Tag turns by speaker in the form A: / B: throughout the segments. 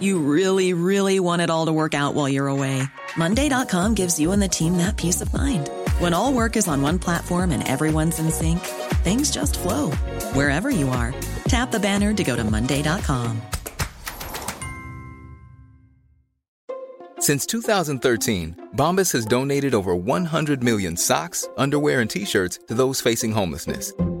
A: You really, really want it all to work out while you're away. Monday.com gives you and the team that peace of mind. When all work is on one platform and everyone's in sync, things just flow wherever you are. Tap the banner to go to Monday.com.
B: Since 2013, Bombas has donated over 100 million socks, underwear, and t shirts to those facing homelessness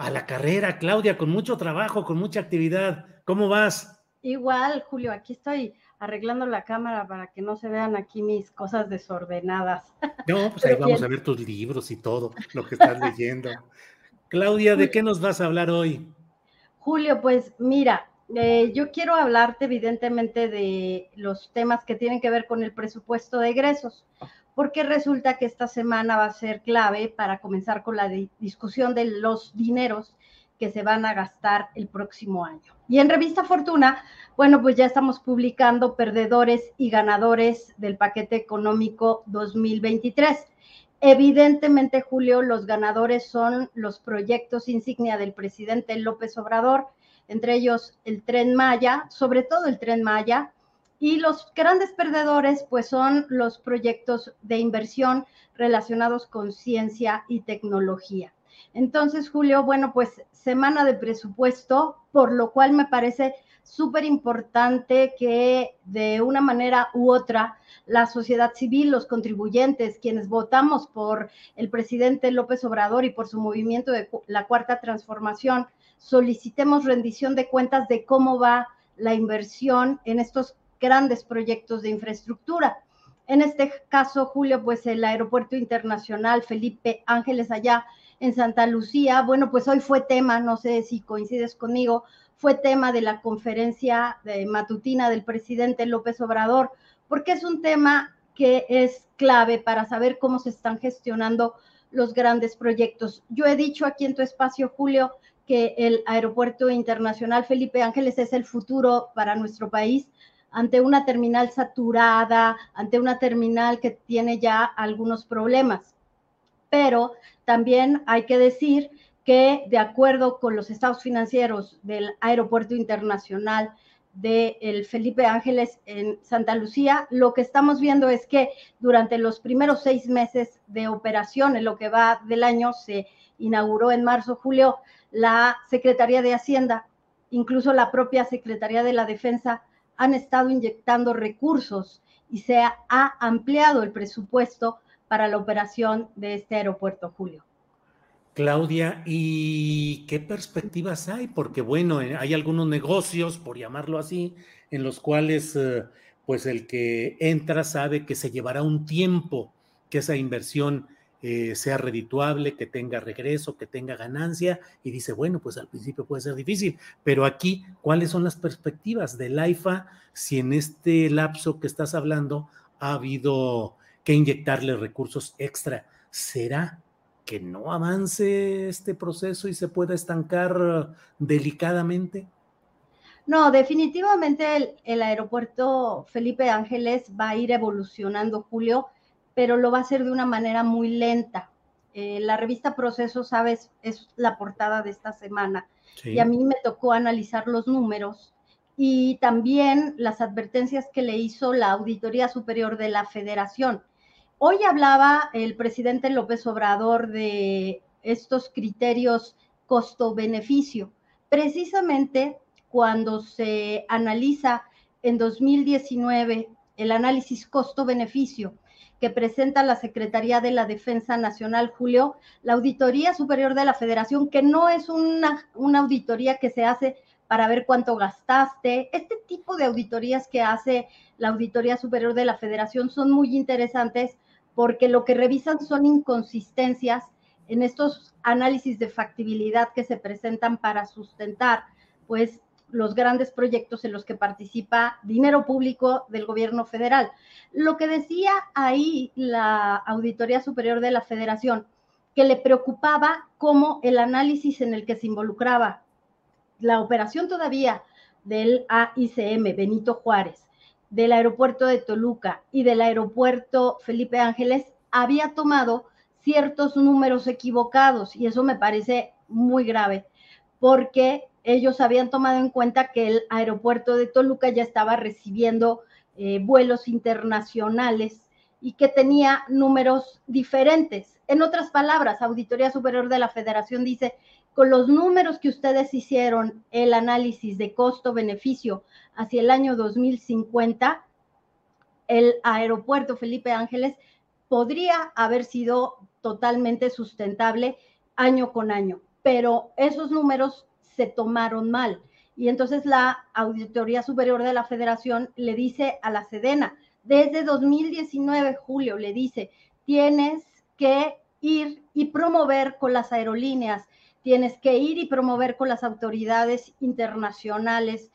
C: A la carrera, Claudia, con mucho trabajo, con mucha actividad. ¿Cómo vas?
D: Igual, Julio, aquí estoy arreglando la cámara para que no se vean aquí mis cosas desordenadas.
C: No, pues ahí vamos a ver tus libros y todo lo que estás leyendo. Claudia, ¿de qué nos vas a hablar hoy?
D: Julio, pues mira, eh, yo quiero hablarte evidentemente de los temas que tienen que ver con el presupuesto de egresos porque resulta que esta semana va a ser clave para comenzar con la discusión de los dineros que se van a gastar el próximo año. Y en Revista Fortuna, bueno, pues ya estamos publicando perdedores y ganadores del paquete económico 2023. Evidentemente, Julio, los ganadores son los proyectos insignia del presidente López Obrador, entre ellos el tren Maya, sobre todo el tren Maya, y los grandes perdedores, pues son los proyectos de inversión relacionados con ciencia y tecnología. Entonces, Julio, bueno, pues semana de presupuesto, por lo cual me parece súper importante que de una manera u otra la sociedad civil, los contribuyentes, quienes votamos por el presidente López Obrador y por su movimiento de la cuarta transformación, solicitemos rendición de cuentas de cómo va la inversión en estos grandes proyectos de infraestructura. En este caso, Julio, pues el Aeropuerto Internacional Felipe Ángeles allá en Santa Lucía, bueno, pues hoy fue tema, no sé si coincides conmigo, fue tema de la conferencia de matutina del presidente López Obrador, porque es un tema que es clave para saber cómo se están gestionando los grandes proyectos. Yo he dicho aquí en tu espacio, Julio, que el Aeropuerto Internacional Felipe Ángeles es el futuro para nuestro país, ante una terminal saturada, ante una terminal que tiene ya algunos problemas. Pero también hay que decir que de acuerdo con los estados financieros del Aeropuerto Internacional de el Felipe Ángeles en Santa Lucía, lo que estamos viendo es que durante los primeros seis meses de operación, en lo que va del año, se inauguró en marzo, julio, la Secretaría de Hacienda, incluso la propia Secretaría de la Defensa, han estado inyectando recursos y se ha ampliado el presupuesto para la operación de este aeropuerto, Julio.
C: Claudia, ¿y qué perspectivas hay? Porque bueno, eh, hay algunos negocios, por llamarlo así, en los cuales eh, pues el que entra sabe que se llevará un tiempo que esa inversión eh, sea redituable, que tenga regreso, que tenga ganancia, y dice, bueno, pues al principio puede ser difícil, pero aquí, ¿cuáles son las perspectivas del AIFA si en este lapso que estás hablando ha habido que inyectarle recursos extra? ¿Será que no avance este proceso y se pueda estancar delicadamente?
D: No, definitivamente el, el, aeropuerto Felipe Ángeles va a ir evolucionando, Julio pero lo va a hacer de una manera muy lenta. Eh, la revista Proceso, sabes, es la portada de esta semana y a mí me tocó analizar los números y también las advertencias que le hizo la Auditoría Superior de la Federación. Hoy hablaba el presidente López Obrador de estos criterios costo-beneficio. Precisamente cuando se analiza en 2019 el análisis costo-beneficio que presenta la Secretaría de la Defensa Nacional, Julio, la Auditoría Superior de la Federación, que no es una, una auditoría que se hace para ver cuánto gastaste. Este tipo de auditorías que hace la Auditoría Superior de la Federación son muy interesantes porque lo que revisan son inconsistencias en estos análisis de factibilidad que se presentan para sustentar, pues, los grandes proyectos en los que participa dinero público del gobierno federal. Lo que decía ahí la Auditoría Superior de la Federación, que le preocupaba cómo el análisis en el que se involucraba la operación todavía del AICM Benito Juárez, del aeropuerto de Toluca y del aeropuerto Felipe Ángeles había tomado ciertos números equivocados y eso me parece muy grave porque ellos habían tomado en cuenta que el aeropuerto de Toluca ya estaba recibiendo eh, vuelos internacionales y que tenía números diferentes. En otras palabras, Auditoría Superior de la Federación dice, con los números que ustedes hicieron, el análisis de costo-beneficio hacia el año 2050, el aeropuerto Felipe Ángeles podría haber sido totalmente sustentable año con año, pero esos números se tomaron mal. Y entonces la Auditoría Superior de la Federación le dice a la Sedena, desde 2019, julio, le dice, tienes que ir y promover con las aerolíneas, tienes que ir y promover con las autoridades internacionales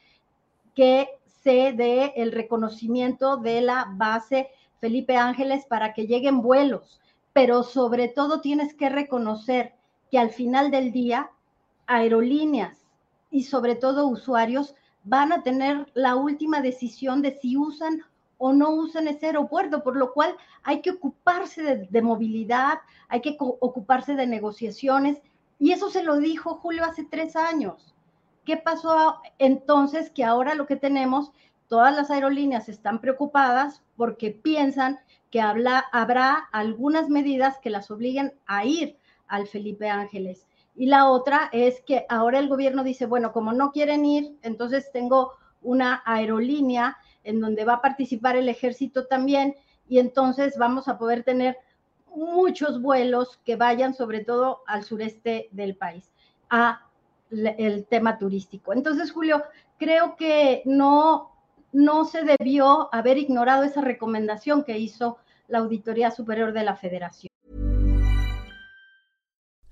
D: que se dé el reconocimiento de la base Felipe Ángeles para que lleguen vuelos, pero sobre todo tienes que reconocer que al final del día aerolíneas y sobre todo usuarios van a tener la última decisión de si usan o no usan ese aeropuerto, por lo cual hay que ocuparse de, movilidad, hay que ocuparse de negociaciones, y eso se lo dijo Julio hace tres años. ¿Qué pasó entonces que ahora lo que tenemos, todas las aerolíneas están preocupadas porque piensan que habrá algunas medidas que las obliguen a ir al Felipe Ángeles? Y la otra es que ahora el gobierno dice, bueno, como no quieren ir, entonces tengo una aerolínea en donde va a participar el ejército también y entonces vamos a poder tener muchos vuelos que vayan sobre todo al sureste del país, a el tema turístico. Entonces, Julio, creo que no, no se debió haber ignorado esa recomendación que hizo la Auditoría Superior de la Federación.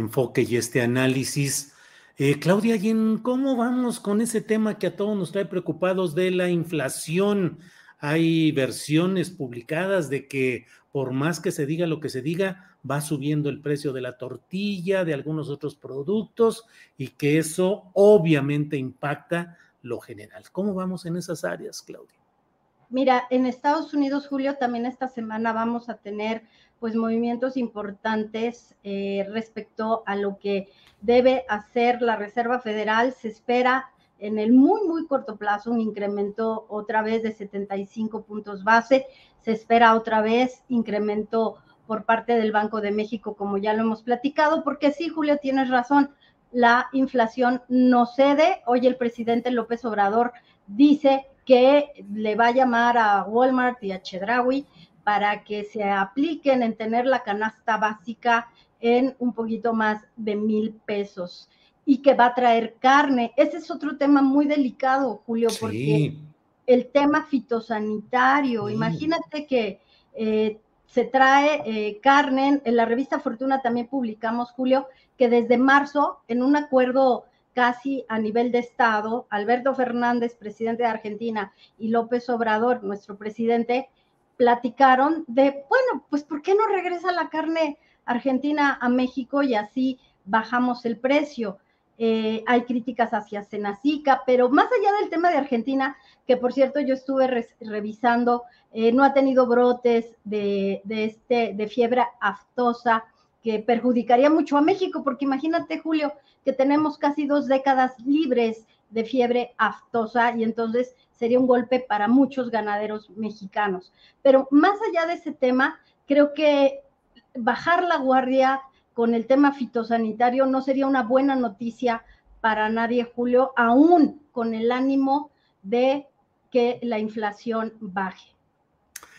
C: enfoque y este análisis. Eh, Claudia, ¿y en cómo vamos con ese tema que a todos nos trae preocupados de la inflación? Hay versiones publicadas de que por más que se diga lo que se diga, va subiendo el precio de la tortilla, de algunos otros productos y que eso obviamente impacta lo general. ¿Cómo vamos en esas áreas, Claudia?
D: Mira, en Estados Unidos, Julio, también esta semana vamos a tener pues movimientos importantes eh, respecto a lo que debe hacer la Reserva Federal. Se espera en el muy, muy corto plazo un incremento otra vez de 75 puntos base. Se espera otra vez incremento por parte del Banco de México, como ya lo hemos platicado, porque sí, Julio, tienes razón, la inflación no cede. Hoy el presidente López Obrador dice que le va a llamar a Walmart y a Chedraui para que se apliquen en tener la canasta básica en un poquito más de mil pesos y que va a traer carne. Ese es otro tema muy delicado, Julio, porque el tema fitosanitario, imagínate que eh, se trae eh, carne, en la revista Fortuna también publicamos, Julio, que desde marzo, en un acuerdo casi a nivel de Estado, Alberto Fernández, presidente de Argentina, y López Obrador, nuestro presidente, platicaron de, bueno, pues ¿por qué no regresa la carne argentina a México y así bajamos el precio? Eh, hay críticas hacia Senacica, pero más allá del tema de Argentina, que por cierto yo estuve revisando, eh, no ha tenido brotes de, este, de fiebre aftosa que perjudicaría mucho a México, porque imagínate, Julio, que tenemos casi dos décadas libres de fiebre aftosa y entonces sería un golpe para muchos ganaderos mexicanos. Pero más allá de ese tema, creo que bajar la guardia, con el tema fitosanitario no sería una buena noticia para nadie, Julio, aún con el ánimo de que la inflación baje.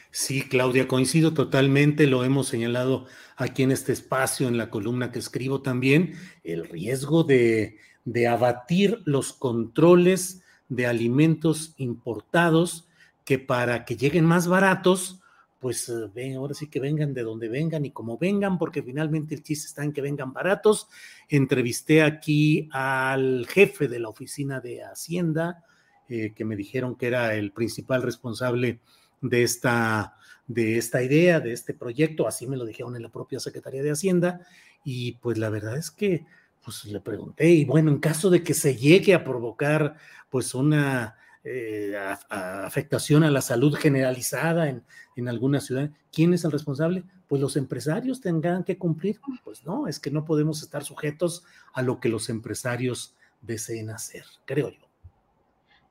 C: Sí, Claudia, coincido totalmente, lo hemos señalado aquí en este espacio, en la columna que escribo también, el riesgo de, de abatir los controles de alimentos importados que para que lleguen más baratos, pues eh, ven, ahora sí que vengan de donde vengan y como vengan, porque finalmente el chiste está en que vengan baratos. Entrevisté aquí al jefe de la oficina de Hacienda, eh, que me dijeron que era el principal responsable de esta, de esta idea, de este proyecto, así me lo dijeron en la propia Secretaría de Hacienda, y pues la verdad es que pues le pregunté, y bueno, en caso de que se llegue a provocar pues una eh, afectación a la salud generalizada en, en alguna ciudad. ¿Quién es el responsable? Pues los empresarios tendrán que cumplir. Pues no, es que no podemos estar sujetos a lo que los empresarios deseen hacer, creo yo.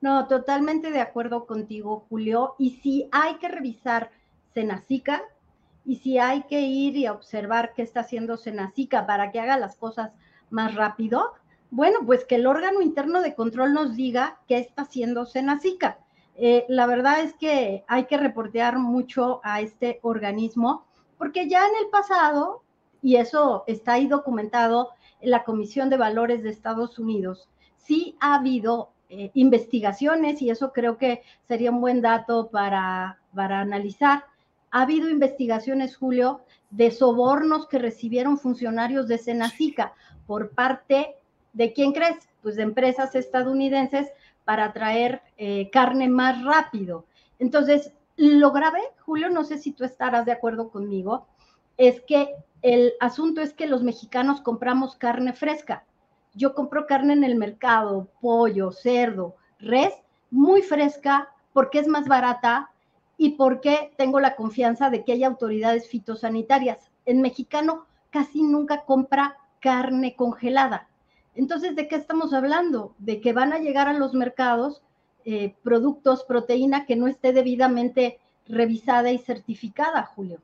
D: No, totalmente de acuerdo contigo, Julio. Y si hay que revisar Senacica, y si hay que ir y observar qué está haciendo Senacica para que haga las cosas más rápido, bueno, pues que el órgano interno de control nos diga qué está haciendo Senacica. Eh, la verdad es que hay que reportear mucho a este organismo porque ya en el pasado, y eso está ahí documentado en la Comisión de Valores de Estados Unidos, sí ha habido eh, investigaciones y eso creo que sería un buen dato para, para analizar. Ha habido investigaciones, Julio, de sobornos que recibieron funcionarios de Senacica por parte ¿De quién crees? Pues de empresas estadounidenses para traer eh, carne más rápido. Entonces, lo grave, Julio, no sé si tú estarás de acuerdo conmigo, es que el asunto es que los mexicanos compramos carne fresca. Yo compro carne en el mercado, pollo, cerdo, res, muy fresca porque es más barata y porque tengo la confianza de que hay autoridades fitosanitarias. El mexicano casi nunca compra carne congelada. Entonces, ¿de qué estamos hablando? De que van a llegar a los mercados eh, productos, proteína que no esté debidamente revisada y certificada, Julio.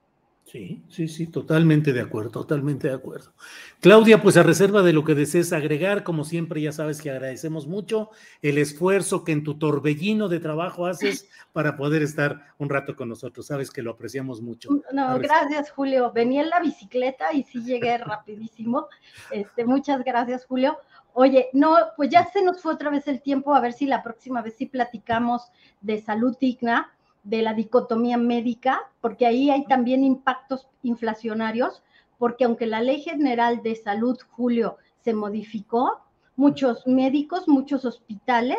C: Sí, sí, sí, totalmente de acuerdo, totalmente de acuerdo. Claudia, pues a reserva de lo que desees agregar, como siempre ya sabes que agradecemos mucho el esfuerzo que en tu torbellino de trabajo haces para poder estar un rato con nosotros. Sabes que lo apreciamos mucho.
D: No, gracias, Julio. Venía en la bicicleta y sí llegué rapidísimo. Este, muchas gracias, Julio. Oye, no, pues ya se nos fue otra vez el tiempo, a ver si la próxima vez sí platicamos de salud digna de la dicotomía médica, porque ahí hay también impactos inflacionarios, porque aunque la Ley General de Salud, Julio, se modificó, muchos médicos, muchos hospitales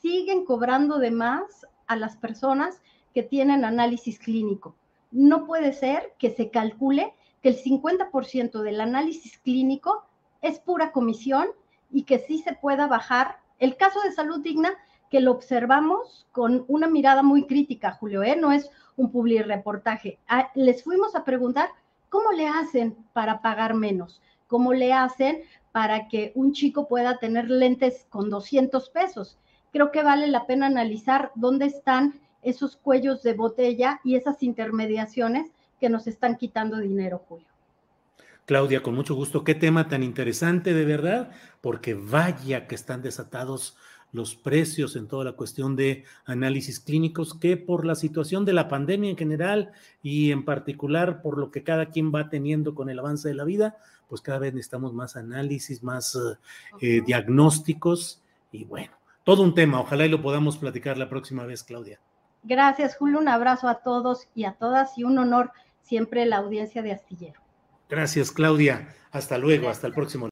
D: siguen cobrando de más a las personas que tienen análisis clínico. No puede ser que se calcule que el 50% del análisis clínico es pura comisión y que sí se pueda bajar. El caso de salud digna que lo observamos con una mirada muy crítica, Julio, ¿eh? no es un public reportaje. Ah, les fuimos a preguntar cómo le hacen para pagar menos, cómo le hacen para que un chico pueda tener lentes con 200 pesos. Creo que vale la pena analizar dónde están esos cuellos de botella y esas intermediaciones que nos están quitando dinero, Julio.
C: Claudia, con mucho gusto. Qué tema tan interesante, de verdad, porque vaya que están desatados los precios en toda la cuestión de análisis clínicos, que por la situación de la pandemia en general y en particular por lo que cada quien va teniendo con el avance de la vida, pues cada vez necesitamos más análisis, más eh, diagnósticos y bueno, todo un tema. Ojalá y lo podamos platicar la próxima vez, Claudia.
D: Gracias, Julio. Un abrazo a todos y a todas y un honor siempre la audiencia de Astillero.
C: Gracias, Claudia. Hasta luego, hasta el próximo.